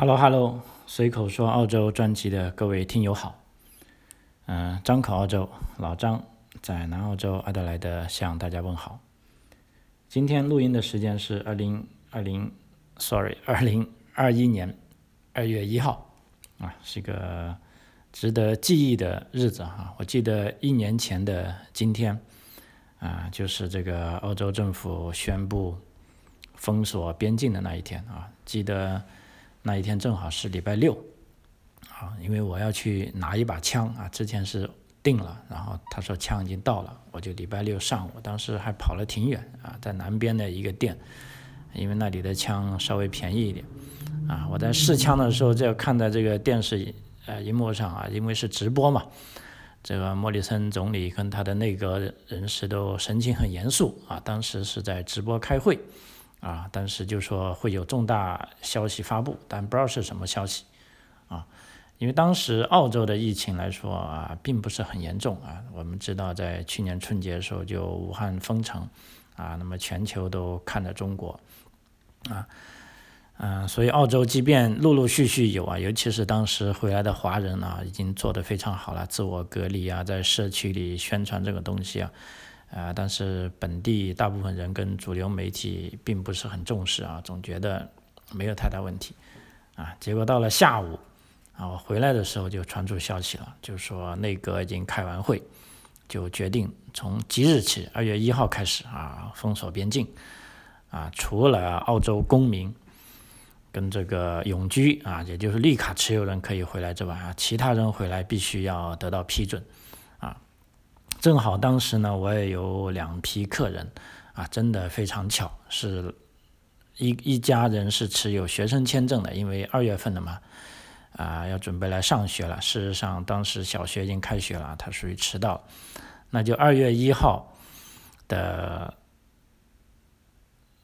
Hello Hello，随口说澳洲专辑的各位听友好，嗯，张口澳洲老张在南澳洲阿德莱德向大家问好。今天录音的时间是二零二零，sorry，二零二一年二月一号啊，是一个值得记忆的日子哈。我记得一年前的今天啊，就是这个澳洲政府宣布封锁边境的那一天啊，记得。那一天正好是礼拜六，啊，因为我要去拿一把枪啊，之前是定了，然后他说枪已经到了，我就礼拜六上午，当时还跑了挺远啊，在南边的一个店，因为那里的枪稍微便宜一点，啊，我在试枪的时候就看在这个电视呃荧幕上啊，因为是直播嘛，这个莫里森总理跟他的内阁人士都神情很严肃啊，当时是在直播开会。啊，但是就说会有重大消息发布，但不知道是什么消息，啊，因为当时澳洲的疫情来说啊，并不是很严重啊。我们知道在去年春节的时候就武汉封城，啊，那么全球都看着中国，啊，嗯，所以澳洲即便陆陆续续有啊，尤其是当时回来的华人啊，已经做得非常好了，自我隔离啊，在社区里宣传这个东西啊。啊，但是本地大部分人跟主流媒体并不是很重视啊，总觉得没有太大问题，啊，结果到了下午，啊，我回来的时候就传出消息了，就说内阁已经开完会，就决定从即日起，二月一号开始啊，封锁边境，啊，除了澳洲公民跟这个永居啊，也就是绿卡持有人可以回来之外啊，其他人回来必须要得到批准。正好当时呢，我也有两批客人，啊，真的非常巧，是一一家人是持有学生签证的，因为二月份的嘛，啊，要准备来上学了。事实上，当时小学已经开学了，他属于迟到，那就二月一号的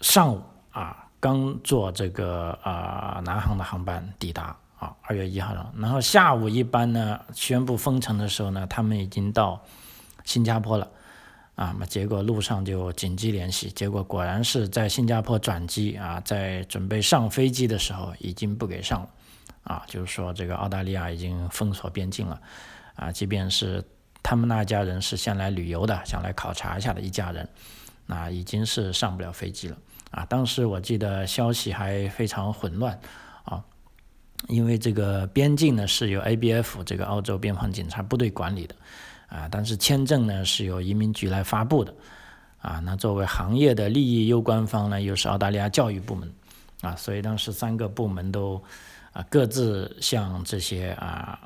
上午啊，刚坐这个啊南航的航班抵达啊，二月一号了。然后下午一班呢，宣布封城的时候呢，他们已经到。新加坡了，啊，那结果路上就紧急联系，结果果然是在新加坡转机啊，在准备上飞机的时候已经不给上了，啊，就是说这个澳大利亚已经封锁边境了，啊，即便是他们那家人是先来旅游的，想来考察一下的一家人，那已经是上不了飞机了，啊，当时我记得消息还非常混乱，啊，因为这个边境呢是由 ABF 这个澳洲边防警察部队管理的。啊，但是签证呢是由移民局来发布的，啊，那作为行业的利益攸关方呢，又是澳大利亚教育部门，啊，所以当时三个部门都啊各自向这些啊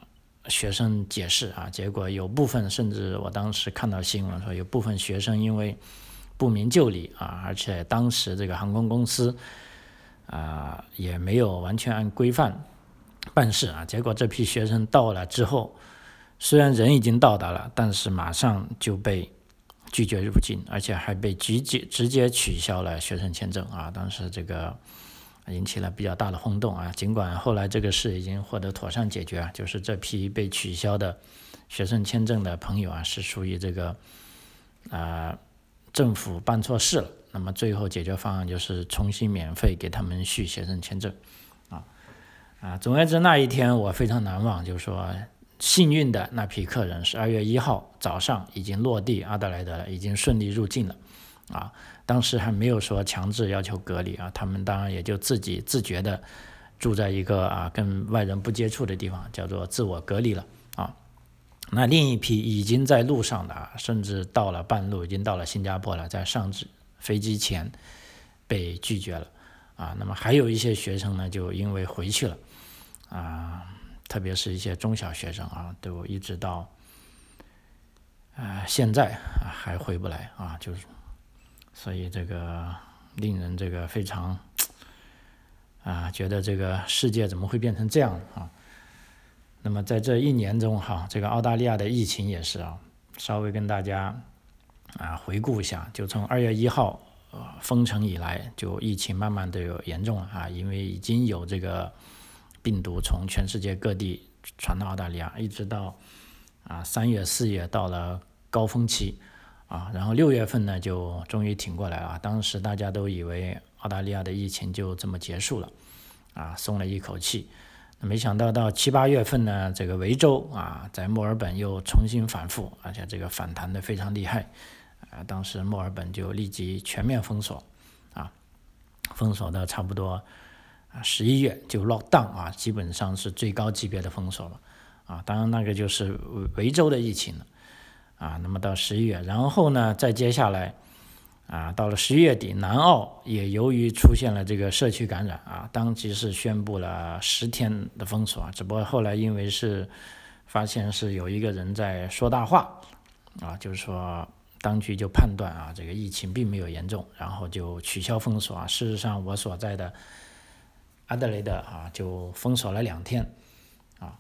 学生解释啊，结果有部分甚至我当时看到新闻说，有部分学生因为不明就里啊，而且当时这个航空公司啊也没有完全按规范办事啊，结果这批学生到了之后。虽然人已经到达了，但是马上就被拒绝入境，而且还被直接直接取消了学生签证啊！当时这个引起了比较大的轰动啊！尽管后来这个事已经获得妥善解决啊，就是这批被取消的学生签证的朋友啊，是属于这个啊政府办错事了。那么最后解决方案就是重新免费给他们续学生签证啊啊！总而言之，那一天我非常难忘，就是说。幸运的那批客人十二月一号早上已经落地阿德莱德了，已经顺利入境了，啊，当时还没有说强制要求隔离啊，他们当然也就自己自觉的住在一个啊跟外人不接触的地方，叫做自我隔离了啊。那另一批已经在路上的啊，甚至到了半路已经到了新加坡了，在上飞机前被拒绝了啊。那么还有一些学生呢，就因为回去了啊。特别是一些中小学生啊，都一直到啊现在啊还回不来啊，就是所以这个令人这个非常啊觉得这个世界怎么会变成这样啊？那么在这一年中哈，这个澳大利亚的疫情也是啊，稍微跟大家啊回顾一下，就从二月一号封城以来，就疫情慢慢的有严重了啊，因为已经有这个。病毒从全世界各地传到澳大利亚，一直到啊三月四月到了高峰期啊，然后六月份呢就终于挺过来了。当时大家都以为澳大利亚的疫情就这么结束了啊松了一口气。没想到到七八月份呢，这个维州啊，在墨尔本又重新反复，而且这个反弹的非常厉害，啊，当时墨尔本就立即全面封锁，啊，封锁到差不多啊十一月就 lock down 啊，基本上是最高级别的封锁了，啊，当然那个就是维州的疫情了，啊，那么到十一月，然后呢，再接下来。啊，到了十一月底，南澳也由于出现了这个社区感染啊，当即是宣布了十天的封锁啊。只不过后来因为是发现是有一个人在说大话啊，就是说当局就判断啊这个疫情并没有严重，然后就取消封锁啊。事实上，我所在的阿德雷德啊就封锁了两天啊，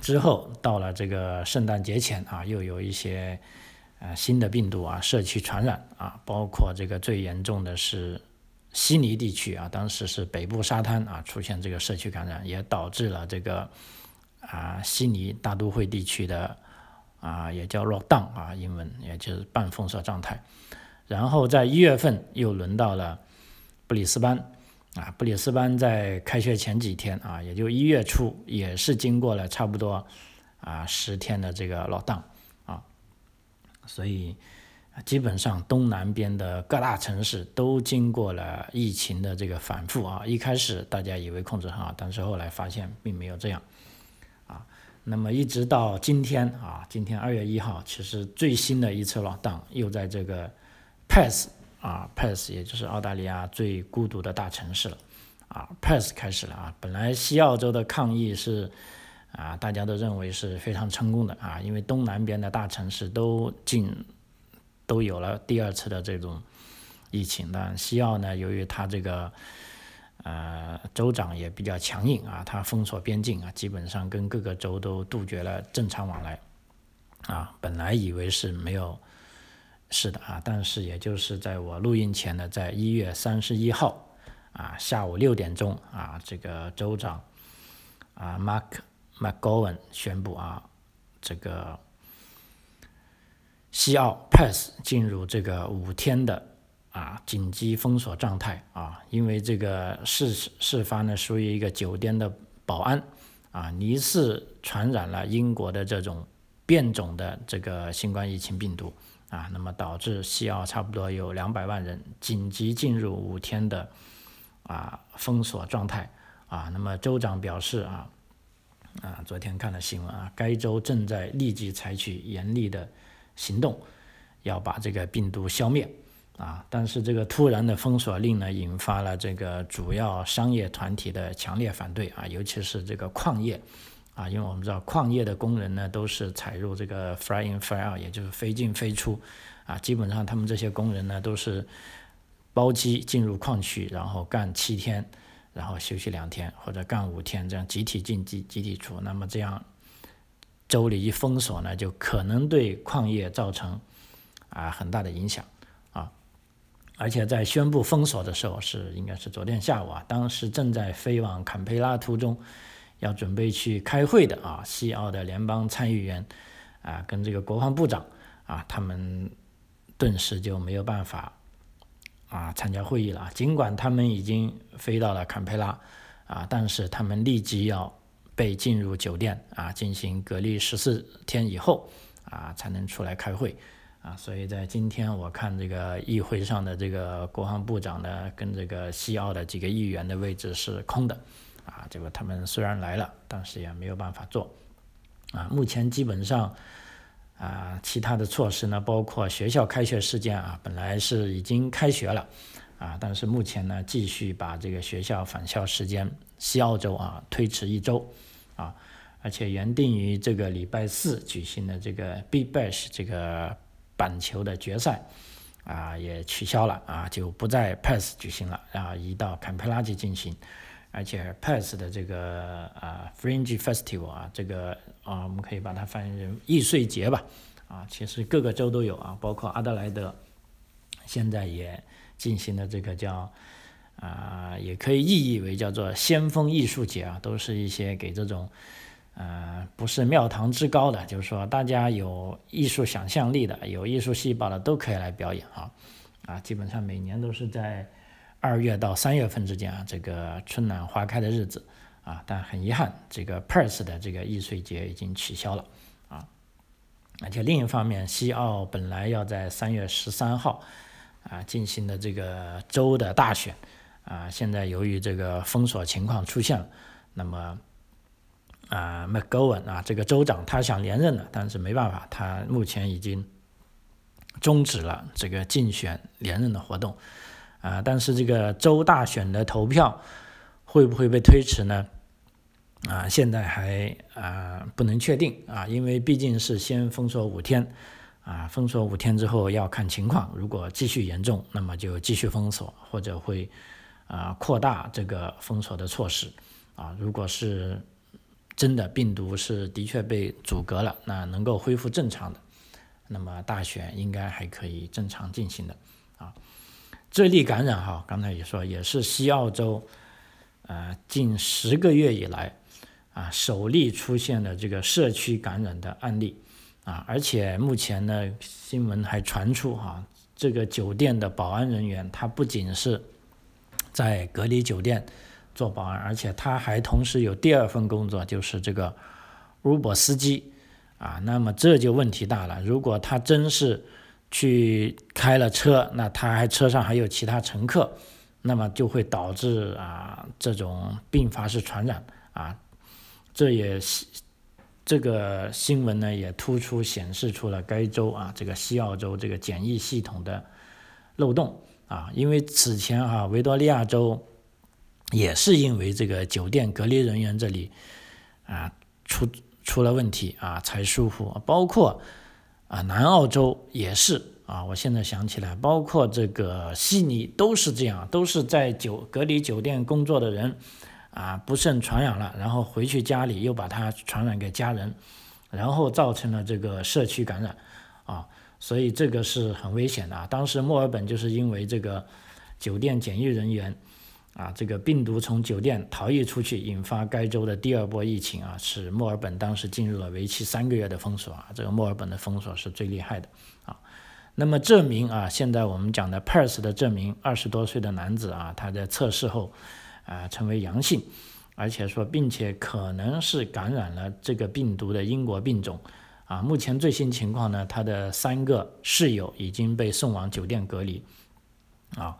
之后到了这个圣诞节前啊，又有一些。啊，新的病毒啊，社区传染啊，包括这个最严重的是悉尼地区啊，当时是北部沙滩啊出现这个社区感染，也导致了这个啊悉尼大都会地区的啊也叫 lockdown 啊，英文也就是半封锁状态。然后在一月份又轮到了布里斯班啊，布里斯班在开学前几天啊，也就一月初也是经过了差不多啊十天的这个 lockdown。所以，基本上东南边的各大城市都经过了疫情的这个反复啊。一开始大家以为控制很好，但是后来发现并没有这样啊。那么一直到今天啊，今天二月一号，其实最新的一次老荡又在这个 Perth 啊，Perth 也就是澳大利亚最孤独的大城市了啊，Perth 开始了啊。本来西澳洲的抗议是。啊，大家都认为是非常成功的啊，因为东南边的大城市都进都有了第二次的这种疫情，但西澳呢，由于它这个呃州长也比较强硬啊，他封锁边境啊，基本上跟各个州都杜绝了正常往来啊。本来以为是没有是的啊，但是也就是在我录音前呢，在一月三十一号啊下午六点钟啊，这个州长啊 Mark。McGowan 宣布啊，这个西澳 Perth 进入这个五天的啊紧急封锁状态啊，因为这个事事发呢属于一个酒店的保安啊疑似传染了英国的这种变种的这个新冠疫情病毒啊，那么导致西澳差不多有两百万人紧急进入五天的啊封锁状态啊，那么州长表示啊。啊，昨天看了新闻啊，该州正在立即采取严厉的行动，要把这个病毒消灭啊。但是这个突然的封锁令呢，引发了这个主要商业团体的强烈反对啊，尤其是这个矿业啊，因为我们知道矿业的工人呢都是采入这个 fly in fly out，也就是飞进飞出啊，基本上他们这些工人呢都是包机进入矿区，然后干七天。然后休息两天或者干五天，这样集体进集集体出，那么这样州里一封锁呢，就可能对矿业造成啊很大的影响啊。而且在宣布封锁的时候，是应该是昨天下午啊，当时正在飞往坎培拉途中，要准备去开会的啊，西澳的联邦参议员啊，跟这个国防部长啊，他们顿时就没有办法。啊，参加会议了。尽管他们已经飞到了坎培拉，啊，但是他们立即要被进入酒店啊，进行隔离十四天以后啊，才能出来开会啊。所以在今天我看这个议会上的这个国防部长呢，跟这个西澳的几个议员的位置是空的啊。这个他们虽然来了，但是也没有办法做啊。目前基本上。啊，其他的措施呢，包括学校开学时间啊，本来是已经开学了，啊，但是目前呢，继续把这个学校返校时间，西澳洲啊推迟一周，啊，而且原定于这个礼拜四举行的这个 Big Bash 这个板球的决赛，啊，也取消了啊，就不在 Perth 举行了，然后移到坎培拉去进行。而且 Perth 的这个啊 Fringe Festival 啊，这个啊，我们可以把它翻译成易碎节吧，啊，其实各个州都有啊，包括阿德莱德，现在也进行了这个叫啊，也可以意译为叫做先锋艺术节啊，都是一些给这种呃不是庙堂之高的，就是说大家有艺术想象力的、有艺术细胞的都可以来表演啊，啊，基本上每年都是在。二月到三月份之间啊，这个春暖花开的日子啊，但很遗憾，这个 Perth 的这个易碎节已经取消了啊。而且另一方面，西澳本来要在三月十三号啊进行的这个州的大选啊，现在由于这个封锁情况出现了，那么啊，McGowan 啊这个州长他想连任的，但是没办法，他目前已经终止了这个竞选连任的活动。啊，但是这个州大选的投票会不会被推迟呢？啊，现在还啊不能确定啊，因为毕竟是先封锁五天，啊，封锁五天之后要看情况，如果继续严重，那么就继续封锁，或者会啊扩大这个封锁的措施。啊，如果是真的病毒是的确被阻隔了，那能够恢复正常的，那么大选应该还可以正常进行的。这例感染哈，刚才也说，也是西澳洲，呃，近十个月以来，啊，首例出现了这个社区感染的案例，啊，而且目前呢，新闻还传出哈，这个酒店的保安人员，他不仅是在隔离酒店做保安，而且他还同时有第二份工作，就是这个 Uber 司机，啊，那么这就问题大了，如果他真是。去开了车，那他还车上还有其他乘客，那么就会导致啊这种并发式传染啊，这也是这个新闻呢也突出显示出了该州啊这个西澳洲这个检疫系统的漏洞啊，因为此前哈维多利亚州也是因为这个酒店隔离人员这里啊出出了问题啊才疏忽，包括。啊，南澳洲也是啊，我现在想起来，包括这个悉尼都是这样，都是在酒隔离酒店工作的人，啊，不慎传染了，然后回去家里又把它传染给家人，然后造成了这个社区感染，啊，所以这个是很危险的啊。当时墨尔本就是因为这个酒店检疫人员。啊，这个病毒从酒店逃逸出去，引发该州的第二波疫情啊，使墨尔本当时进入了为期三个月的封锁啊。这个墨尔本的封锁是最厉害的啊。那么这名啊，现在我们讲的 Perth 的这名二十多岁的男子啊，他在测试后啊成为阳性，而且说并且可能是感染了这个病毒的英国病种啊。目前最新情况呢，他的三个室友已经被送往酒店隔离啊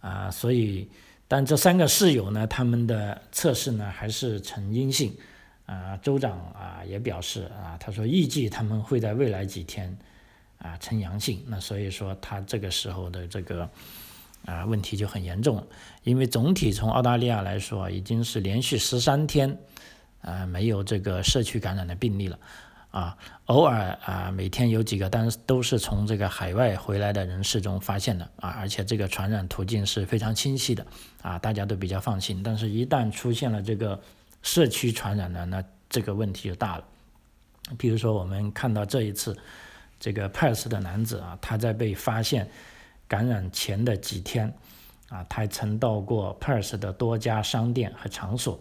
啊，所以。但这三个室友呢，他们的测试呢还是呈阴性，啊，州长啊也表示啊，他说预计他们会在未来几天啊呈阳性，那所以说他这个时候的这个啊问题就很严重，因为总体从澳大利亚来说，已经是连续十三天啊没有这个社区感染的病例了。啊，偶尔啊，每天有几个，但是都是从这个海外回来的人士中发现的啊，而且这个传染途径是非常清晰的啊，大家都比较放心。但是，一旦出现了这个社区传染呢，那这个问题就大了。比如说，我们看到这一次这个 Perth 的男子啊，他在被发现感染前的几天啊，他曾到过 Perth 的多家商店和场所。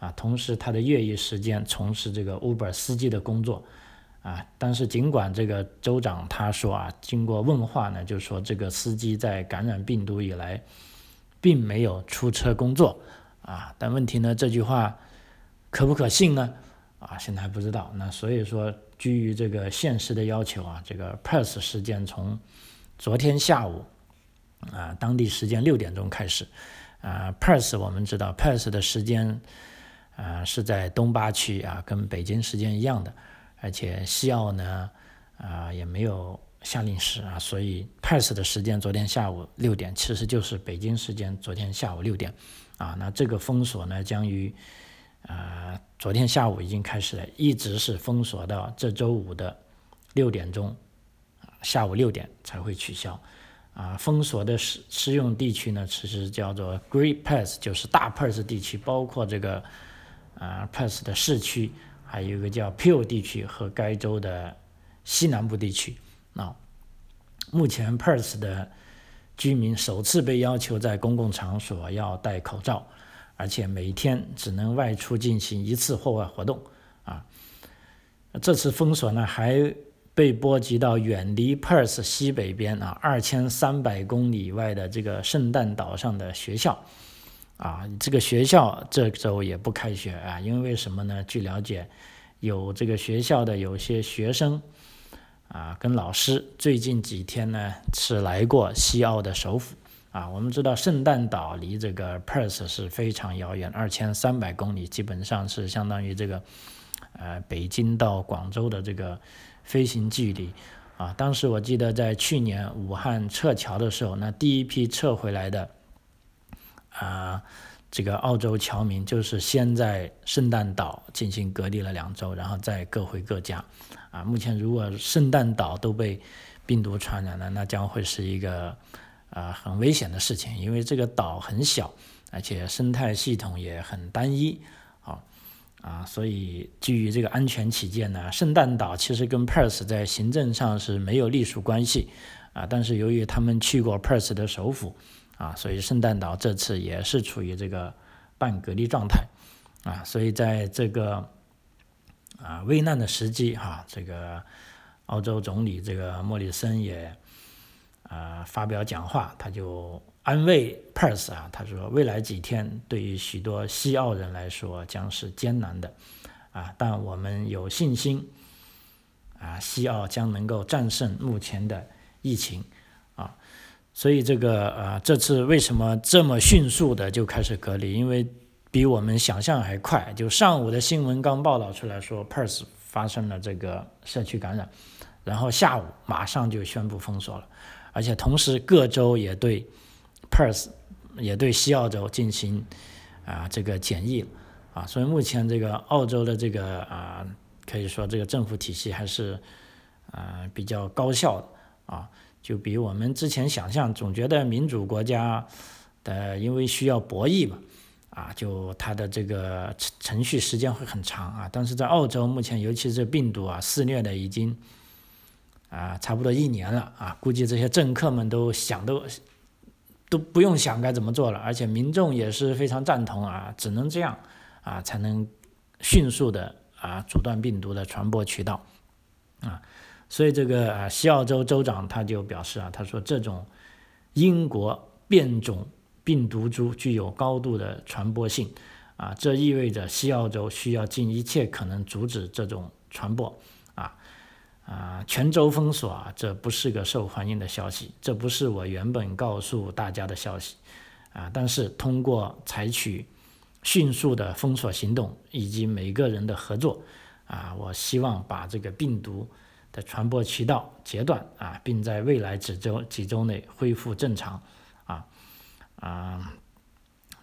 啊，同时他的业余时间从事这个 Uber 司机的工作，啊，但是尽管这个州长他说啊，经过问话呢，就说这个司机在感染病毒以来，并没有出车工作，啊，但问题呢，这句话可不可信呢？啊，现在还不知道。那所以说，基于这个现实的要求啊，这个 Perth 事件从昨天下午啊，当地时间六点钟开始，啊，Perth 我们知道 Perth 的时间。啊，是在东八区啊，跟北京时间一样的，而且西澳呢，啊也没有夏令时啊，所以 Perth 的时间昨天下午六点，其实就是北京时间昨天下午六点，啊，那这个封锁呢，将于啊昨天下午已经开始了，一直是封锁到这周五的六点钟，下午六点才会取消，啊，封锁的适适用地区呢，其实叫做 Great Perth，就是大 Perth 地区，包括这个。啊，Perth 的市区，还有一个叫 Peel 地区和该州的西南部地区。啊，目前 Perth 的居民首次被要求在公共场所要戴口罩，而且每天只能外出进行一次户外活动。啊，这次封锁呢还被波及到远离 Perth 西北边啊二千三百公里外的这个圣诞岛上的学校，啊，这个学校这周也不开学啊，因为什么呢？据了解，有这个学校的有些学生啊跟老师最近几天呢是来过西澳的首府。啊，我们知道圣诞岛离这个 Perth 是非常遥远，二千三百公里，基本上是相当于这个，呃，北京到广州的这个飞行距离。啊，当时我记得在去年武汉撤侨的时候，那第一批撤回来的，啊，这个澳洲侨民就是先在圣诞岛进行隔离了两周，然后再各回各家。啊，目前如果圣诞岛都被病毒传染了，那将会是一个。啊，很危险的事情，因为这个岛很小，而且生态系统也很单一，啊啊，所以基于这个安全起见呢，圣诞岛其实跟 Perth 在行政上是没有隶属关系，啊，但是由于他们去过 Perth 的首府，啊，所以圣诞岛这次也是处于这个半隔离状态，啊，所以在这个啊危难的时机，哈，这个澳洲总理这个莫里森也。啊，发表讲话，他就安慰 Perth 啊，他说未来几天对于许多西澳人来说将是艰难的，啊，但我们有信心，啊，西澳将能够战胜目前的疫情，所以这个呃，这次为什么这么迅速的就开始隔离？因为比我们想象还快，就上午的新闻刚报道出来说 Perth 发生了这个社区感染，然后下午马上就宣布封锁了。而且同时，各州也对 Perth 也对西澳洲进行啊这个检疫啊，所以目前这个澳洲的这个啊，可以说这个政府体系还是啊比较高效的啊，就比我们之前想象，总觉得民主国家的因为需要博弈嘛啊，就它的这个程程序时间会很长啊，但是在澳洲目前，尤其是病毒啊肆虐的已经。啊，差不多一年了啊，估计这些政客们都想都都不用想该怎么做了，而且民众也是非常赞同啊，只能这样啊，才能迅速的啊阻断病毒的传播渠道啊，所以这个啊西澳洲州长他就表示啊，他说这种英国变种病毒株具有高度的传播性啊，这意味着西澳洲需要尽一切可能阻止这种传播。啊啊，全州封锁啊，这不是个受欢迎的消息，这不是我原本告诉大家的消息，啊，但是通过采取迅速的封锁行动以及每个人的合作，啊，我希望把这个病毒的传播渠道截断啊，并在未来几周几周内恢复正常，啊啊，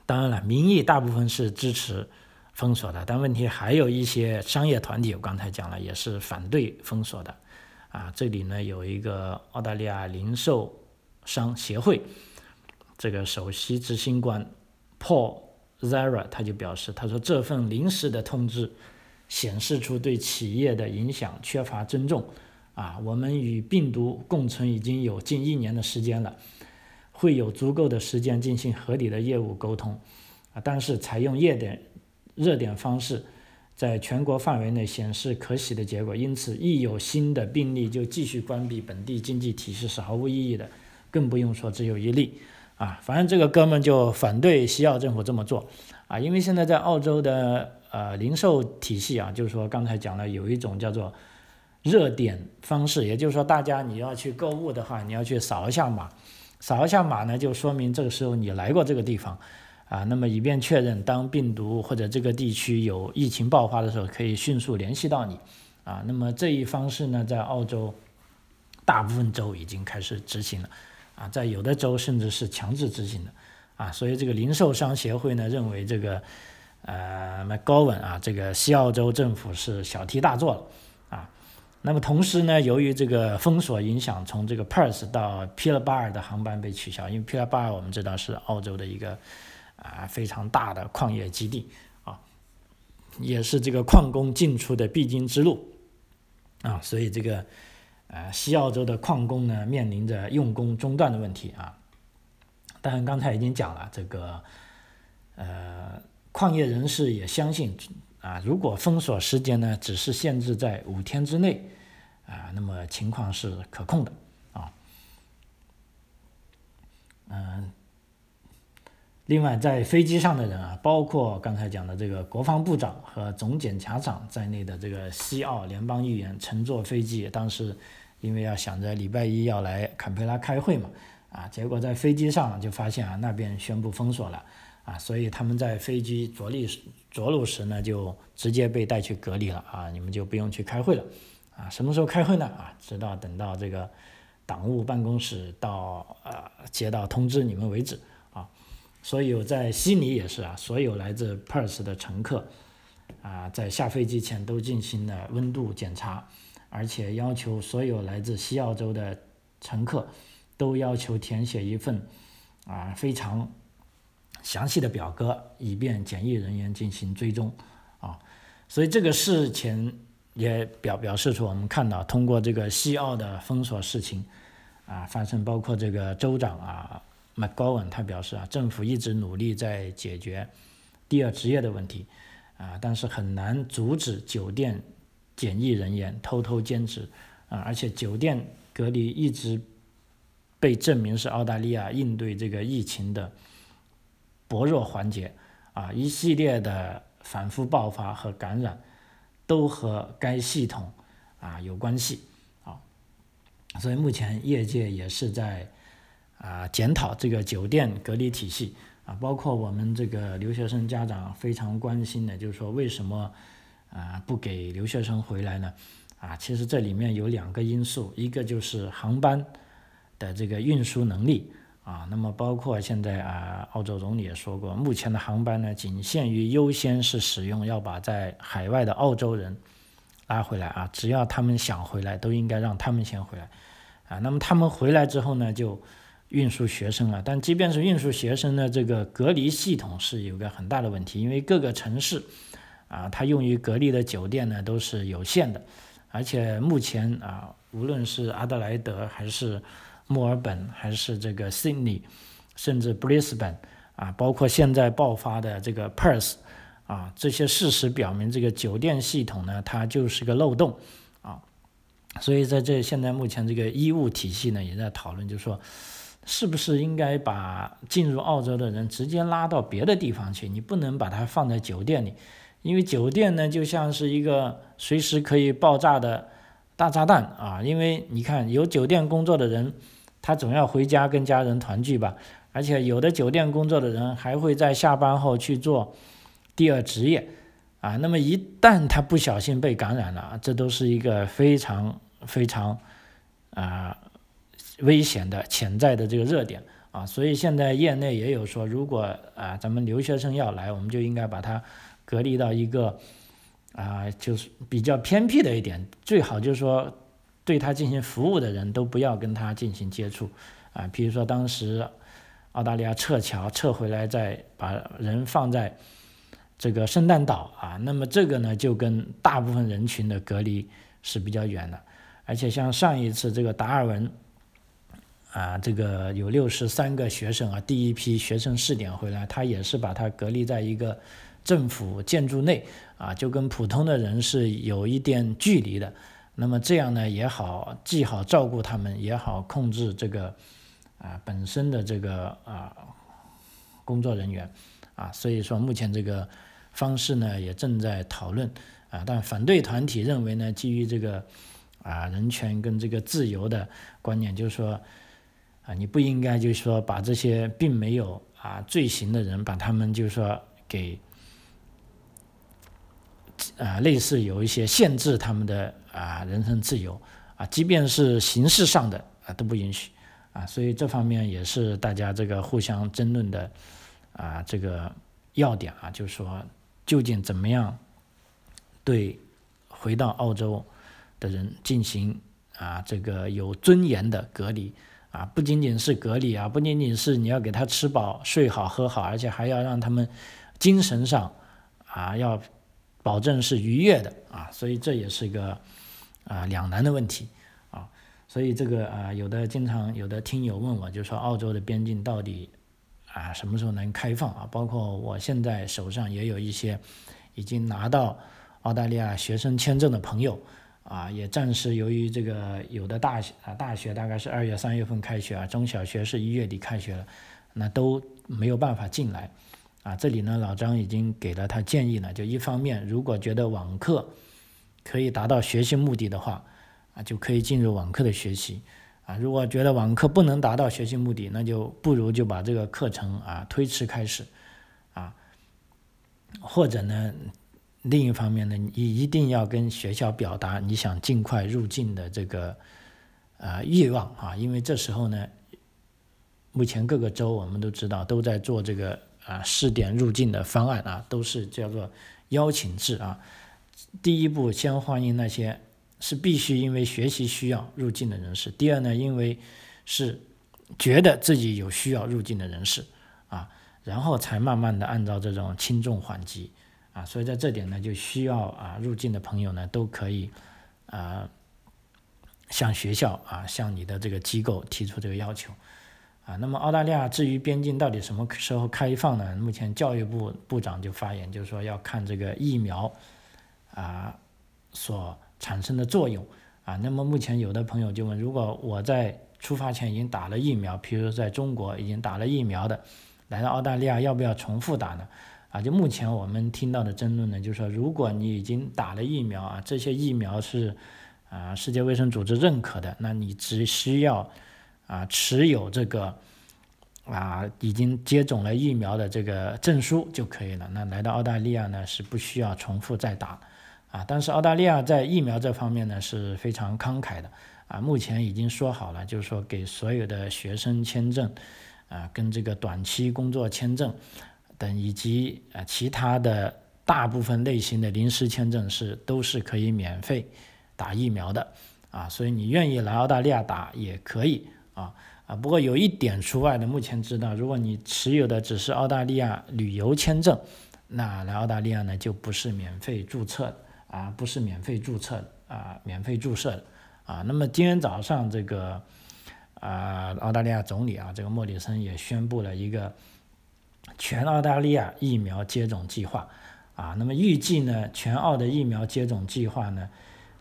当然了，民意大部分是支持。封锁的，但问题还有一些商业团体，我刚才讲了，也是反对封锁的，啊，这里呢有一个澳大利亚零售商协会，这个首席执行官 Paul Zara 他就表示，他说这份临时的通知显示出对企业的影响缺乏尊重，啊，我们与病毒共存已经有近一年的时间了，会有足够的时间进行合理的业务沟通，啊，但是采用热点。热点方式在全国范围内显示可喜的结果，因此一有新的病例就继续关闭本地经济体系是毫无意义的，更不用说只有一例啊！反正这个哥们就反对西澳政府这么做啊，因为现在在澳洲的呃零售体系啊，就是说刚才讲了有一种叫做热点方式，也就是说大家你要去购物的话，你要去扫一下码，扫一下码呢，就说明这个时候你来过这个地方。啊，那么以便确认，当病毒或者这个地区有疫情爆发的时候，可以迅速联系到你。啊，那么这一方式呢，在澳洲大部分州已经开始执行了。啊，在有的州甚至是强制执行的。啊，所以这个零售商协会呢，认为这个呃，McGowan 啊，这个西澳洲政府是小题大做了。那么同时呢，由于这个封锁影响，从这个 Perth 到 p i l a b a r 的航班被取消，因为 p i l a b a r 我们知道是澳洲的一个。啊，非常大的矿业基地啊，也是这个矿工进出的必经之路啊，所以这个呃西澳洲的矿工呢面临着用工中断的问题啊。当然，刚才已经讲了，这个呃矿业人士也相信啊，如果封锁时间呢只是限制在五天之内啊，那么情况是可控的啊。嗯，另外在飞机上的人啊，包括刚才讲的这个国防部长和总检察长在内的这个西澳联邦议员乘坐飞机，当时因为要想着礼拜一要来坎培拉开会嘛，啊，结果在飞机上就发现啊那边宣布封锁了。啊，所以他们在飞机着陆着陆时呢，就直接被带去隔离了啊，你们就不用去开会了，啊，什么时候开会呢？啊，直到等到这个党务办公室到呃接到通知你们为止啊。所以在悉尼也是啊，所有来自 Perth 的乘客啊，在下飞机前都进行了温度检查，而且要求所有来自西澳洲的乘客都要求填写一份啊非常。详细的表格，以便检疫人员进行追踪，啊，所以这个事情也表表示出我们看到，通过这个西澳的封锁事情，啊发生，包括这个州长啊，McGowan 他表示啊，政府一直努力在解决第二职业的问题，啊，但是很难阻止酒店检疫人员偷偷兼职，啊，而且酒店隔离一直被证明是澳大利亚应对这个疫情的。薄弱环节，啊，一系列的反复爆发和感染，都和该系统啊有关系，啊，所以目前业界也是在啊检讨这个酒店隔离体系，啊，包括我们这个留学生家长非常关心的，就是说为什么啊不给留学生回来呢？啊，其实这里面有两个因素，一个就是航班的这个运输能力。啊，那么包括现在啊，澳洲总理也说过，目前的航班呢，仅限于优先是使用要把在海外的澳洲人拉回来啊，只要他们想回来，都应该让他们先回来啊。那么他们回来之后呢，就运输学生了。但即便是运输学生呢，这个隔离系统是有个很大的问题，因为各个城市啊，它用于隔离的酒店呢都是有限的，而且目前啊，无论是阿德莱德还是墨尔本还是这个 Sydney，甚至 Brisbane 啊，包括现在爆发的这个 Perth 啊，这些事实表明，这个酒店系统呢，它就是个漏洞啊。所以在这现在目前这个医务体系呢，也在讨论，就是说，是不是应该把进入澳洲的人直接拉到别的地方去？你不能把它放在酒店里，因为酒店呢，就像是一个随时可以爆炸的大炸弹啊。因为你看，有酒店工作的人。他总要回家跟家人团聚吧，而且有的酒店工作的人还会在下班后去做第二职业，啊，那么一旦他不小心被感染了，这都是一个非常非常啊危险的潜在的这个热点。啊，所以现在业内也有说，如果啊咱们留学生要来，我们就应该把他隔离到一个啊就是比较偏僻的一点，最好就是说。对他进行服务的人都不要跟他进行接触，啊，比如说当时澳大利亚撤侨撤回来，再把人放在这个圣诞岛啊，那么这个呢就跟大部分人群的隔离是比较远的，而且像上一次这个达尔文啊，这个有六十三个学生啊，第一批学生试点回来，他也是把他隔离在一个政府建筑内啊，就跟普通的人是有一点距离的。那么这样呢也好，既好照顾他们，也好控制这个啊本身的这个啊工作人员啊，所以说目前这个方式呢也正在讨论啊，但反对团体认为呢，基于这个啊人权跟这个自由的观念，就是说啊你不应该就是说把这些并没有啊罪行的人，把他们就是说给。啊，类似有一些限制他们的啊人身自由啊，即便是形式上的啊都不允许啊，所以这方面也是大家这个互相争论的啊这个要点啊，就是说究竟怎么样对回到澳洲的人进行啊这个有尊严的隔离啊，不仅仅是隔离啊，不仅仅是你要给他吃饱睡好喝好，而且还要让他们精神上啊要。保证是愉悦的啊，所以这也是一个啊两难的问题啊，所以这个啊有的经常有的听友问我，就说澳洲的边境到底啊什么时候能开放啊？包括我现在手上也有一些已经拿到澳大利亚学生签证的朋友啊，也暂时由于这个有的大啊大学大概是二月三月份开学啊，中小学是一月底开学了，那都没有办法进来啊。这里呢，老张已经给了他建议了，就一方面，如果觉得网课可以达到学习目的的话，啊，就可以进入网课的学习。啊，如果觉得网课不能达到学习目的，那就不如就把这个课程啊推迟开始，啊，或者呢，另一方面呢，你一定要跟学校表达你想尽快入境的这个啊欲望啊，因为这时候呢，目前各个州我们都知道都在做这个啊试点入境的方案啊，都是叫做邀请制啊，第一步先欢迎那些。是必须因为学习需要入境的人士。第二呢，因为是觉得自己有需要入境的人士啊，然后才慢慢的按照这种轻重缓急啊。所以在这点呢，就需要啊入境的朋友呢都可以啊向学校啊向你的这个机构提出这个要求啊。那么澳大利亚至于边境到底什么时候开放呢？目前教育部部长就发言，就是说要看这个疫苗啊所。产生的作用啊，那么目前有的朋友就问，如果我在出发前已经打了疫苗，比如在中国已经打了疫苗的，来到澳大利亚要不要重复打呢？啊，就目前我们听到的争论呢，就是说，如果你已经打了疫苗啊，这些疫苗是啊世界卫生组织认可的，那你只需要啊持有这个啊已经接种了疫苗的这个证书就可以了。那来到澳大利亚呢是不需要重复再打。啊，但是澳大利亚在疫苗这方面呢是非常慷慨的啊，目前已经说好了，就是说给所有的学生签证啊，跟这个短期工作签证等以及啊其他的大部分类型的临时签证是都是可以免费打疫苗的啊，所以你愿意来澳大利亚打也可以啊啊，不过有一点除外的，目前知道，如果你持有的只是澳大利亚旅游签证，那来澳大利亚呢就不是免费注册。啊，不是免费注册的啊，免费注册的啊。那么今天早上这个啊，澳大利亚总理啊，这个莫里森也宣布了一个全澳大利亚疫苗接种计划啊。那么预计呢，全澳的疫苗接种计划呢，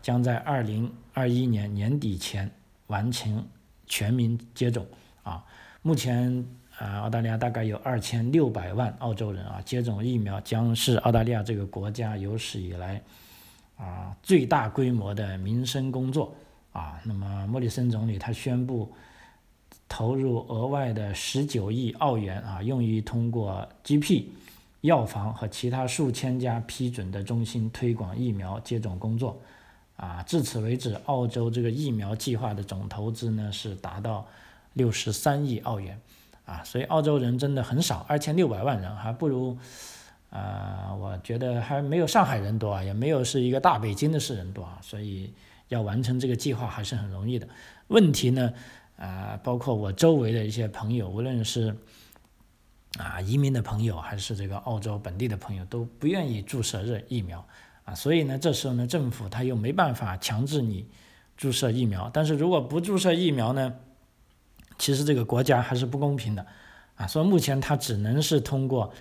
将在二零二一年年底前完成全民接种啊。目前啊，澳大利亚大概有二千六百万澳洲人啊接种疫苗，将是澳大利亚这个国家有史以来。啊，最大规模的民生工作啊，那么莫里森总理他宣布投入额外的十九亿澳元啊，用于通过 GP 药房和其他数千家批准的中心推广疫苗接种工作啊。至此为止，澳洲这个疫苗计划的总投资呢是达到六十三亿澳元啊，所以澳洲人真的很少，二千六百万人还不如。啊，我觉得还没有上海人多啊，也没有是一个大北京的市人多啊，所以要完成这个计划还是很容易的。问题呢，啊，包括我周围的一些朋友，无论是啊移民的朋友，还是这个澳洲本地的朋友，都不愿意注射热疫苗啊，所以呢，这时候呢，政府他又没办法强制你注射疫苗，但是如果不注射疫苗呢，其实这个国家还是不公平的啊，所以目前他只能是通过。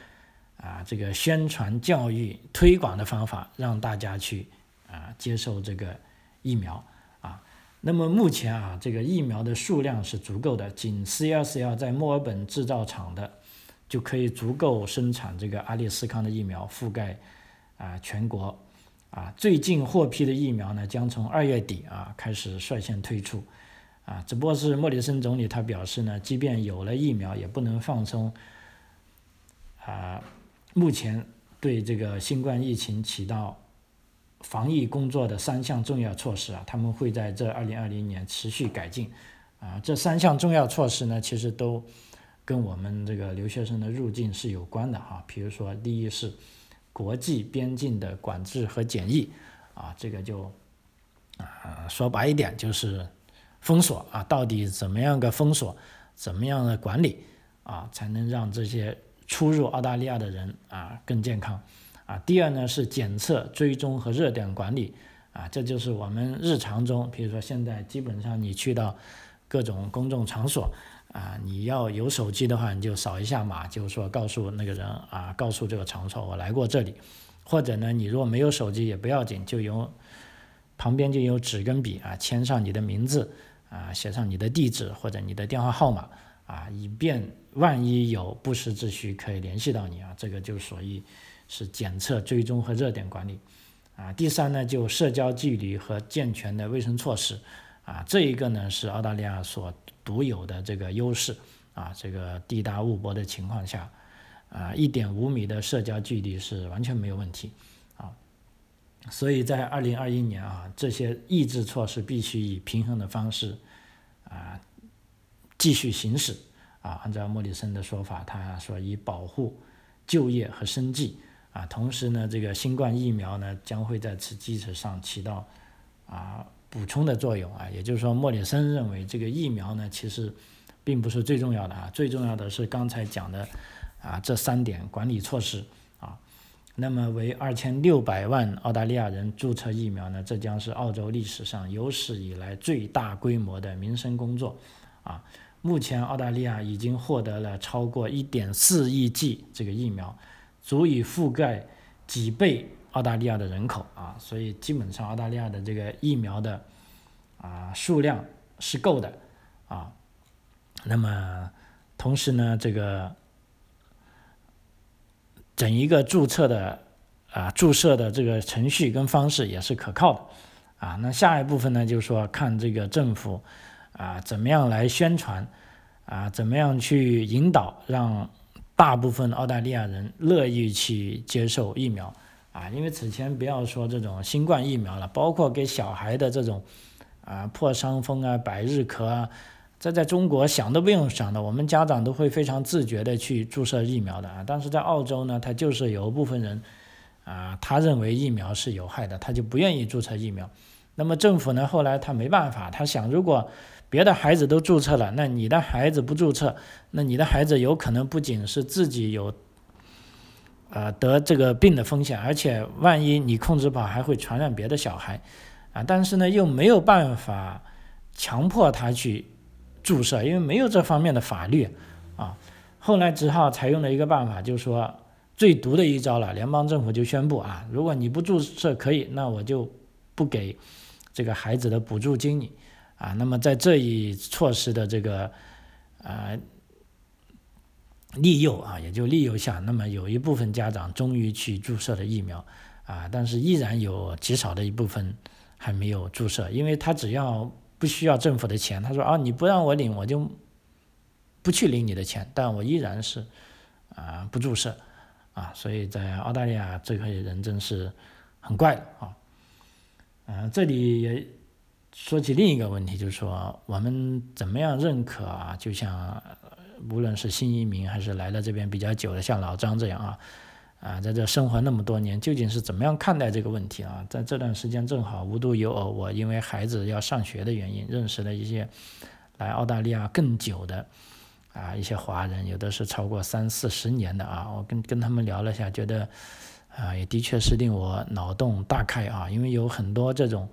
啊，这个宣传教育推广的方法，让大家去啊接受这个疫苗啊。那么目前啊，这个疫苗的数量是足够的，仅 CLCL 在墨尔本制造厂的就可以足够生产这个阿利斯康的疫苗，覆盖啊全国啊。最近获批的疫苗呢，将从二月底啊开始率先推出啊。只不过是莫里森总理他表示呢，即便有了疫苗，也不能放松啊。目前对这个新冠疫情起到防疫工作的三项重要措施啊，他们会在这二零二零年持续改进啊。这三项重要措施呢，其实都跟我们这个留学生的入境是有关的哈。比如说，第一是国际边境的管制和检疫啊，这个就啊说白一点就是封锁啊，到底怎么样个封锁，怎么样的管理啊，才能让这些。出入澳大利亚的人啊更健康啊。第二呢是检测、追踪和热点管理啊，这就是我们日常中，比如说现在基本上你去到各种公众场所啊，你要有手机的话，你就扫一下码，就是说告诉那个人啊，告诉这个场所我来过这里。或者呢，你如果没有手机也不要紧，就用旁边就有纸跟笔啊，签上你的名字啊，写上你的地址或者你的电话号码啊，以便万一有不时之需可以联系到你啊。这个就属于是检测、追踪和热点管理啊。第三呢，就社交距离和健全的卫生措施啊，这一个呢是澳大利亚所独有的这个优势啊。这个地大物博的情况下。啊，一点五米的社交距离是完全没有问题，啊，所以在二零二一年啊，这些抑制措施必须以平衡的方式啊继续行使啊。按照莫里森的说法，他说以保护就业和生计啊，同时呢，这个新冠疫苗呢将会在此基础上起到啊补充的作用啊。也就是说，莫里森认为这个疫苗呢其实并不是最重要的啊，最重要的是刚才讲的。啊，这三点管理措施啊，那么为二千六百万澳大利亚人注册疫苗呢？这将是澳洲历史上有史以来最大规模的民生工作啊！目前澳大利亚已经获得了超过一点四亿剂这个疫苗，足以覆盖几倍澳大利亚的人口啊！所以基本上澳大利亚的这个疫苗的啊数量是够的啊。那么同时呢，这个。整一个注册的啊注射的这个程序跟方式也是可靠的啊。那下一部分呢，就是说看这个政府啊怎么样来宣传啊，怎么样去引导，让大部分澳大利亚人乐意去接受疫苗啊。因为此前不要说这种新冠疫苗了，包括给小孩的这种啊破伤风啊、百日咳啊。这在中国想都不用想的，我们家长都会非常自觉的去注射疫苗的啊。但是在澳洲呢，他就是有部分人，啊，他认为疫苗是有害的，他就不愿意注册疫苗。那么政府呢，后来他没办法，他想，如果别的孩子都注册了，那你的孩子不注册，那你的孩子有可能不仅是自己有，呃，得这个病的风险，而且万一你控制不好，还会传染别的小孩，啊，但是呢，又没有办法强迫他去。注射，因为没有这方面的法律，啊，后来只好采用了一个办法，就是说最毒的一招了。联邦政府就宣布啊，如果你不注射可以，那我就不给这个孩子的补助金你啊。那么在这一措施的这个啊利诱啊，也就利诱下，那么有一部分家长终于去注射了疫苗啊，但是依然有极少的一部分还没有注射，因为他只要。不需要政府的钱，他说啊，你不让我领，我就不去领你的钱，但我依然是啊不注射啊，所以在澳大利亚这个人真是很怪的啊。嗯，这里也说起另一个问题，就是说我们怎么样认可啊？就像无论是新移民还是来了这边比较久的，像老张这样啊。啊，在这生活那么多年，究竟是怎么样看待这个问题啊？在这段时间正好无独有偶，我因为孩子要上学的原因，认识了一些来澳大利亚更久的啊一些华人，有的是超过三四十年的啊。我跟跟他们聊了一下，觉得啊也的确是令我脑洞大开啊，因为有很多这种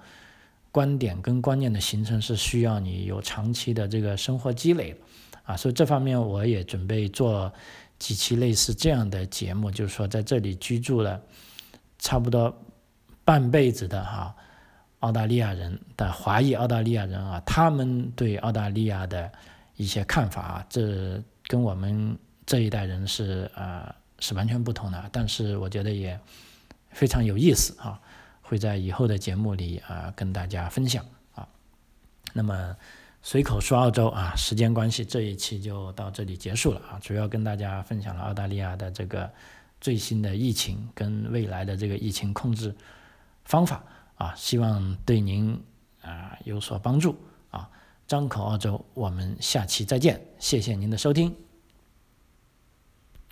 观点跟观念的形成是需要你有长期的这个生活积累啊，所以这方面我也准备做。几期类似这样的节目，就是说在这里居住了差不多半辈子的哈澳大利亚人的华裔澳大利亚人啊，他们对澳大利亚的一些看法啊，这跟我们这一代人是啊是完全不同的。但是我觉得也非常有意思啊，会在以后的节目里啊跟大家分享啊。那么。随口说澳洲啊，时间关系，这一期就到这里结束了啊。主要跟大家分享了澳大利亚的这个最新的疫情跟未来的这个疫情控制方法啊，希望对您啊有所帮助啊。张口澳洲，我们下期再见，谢谢您的收听。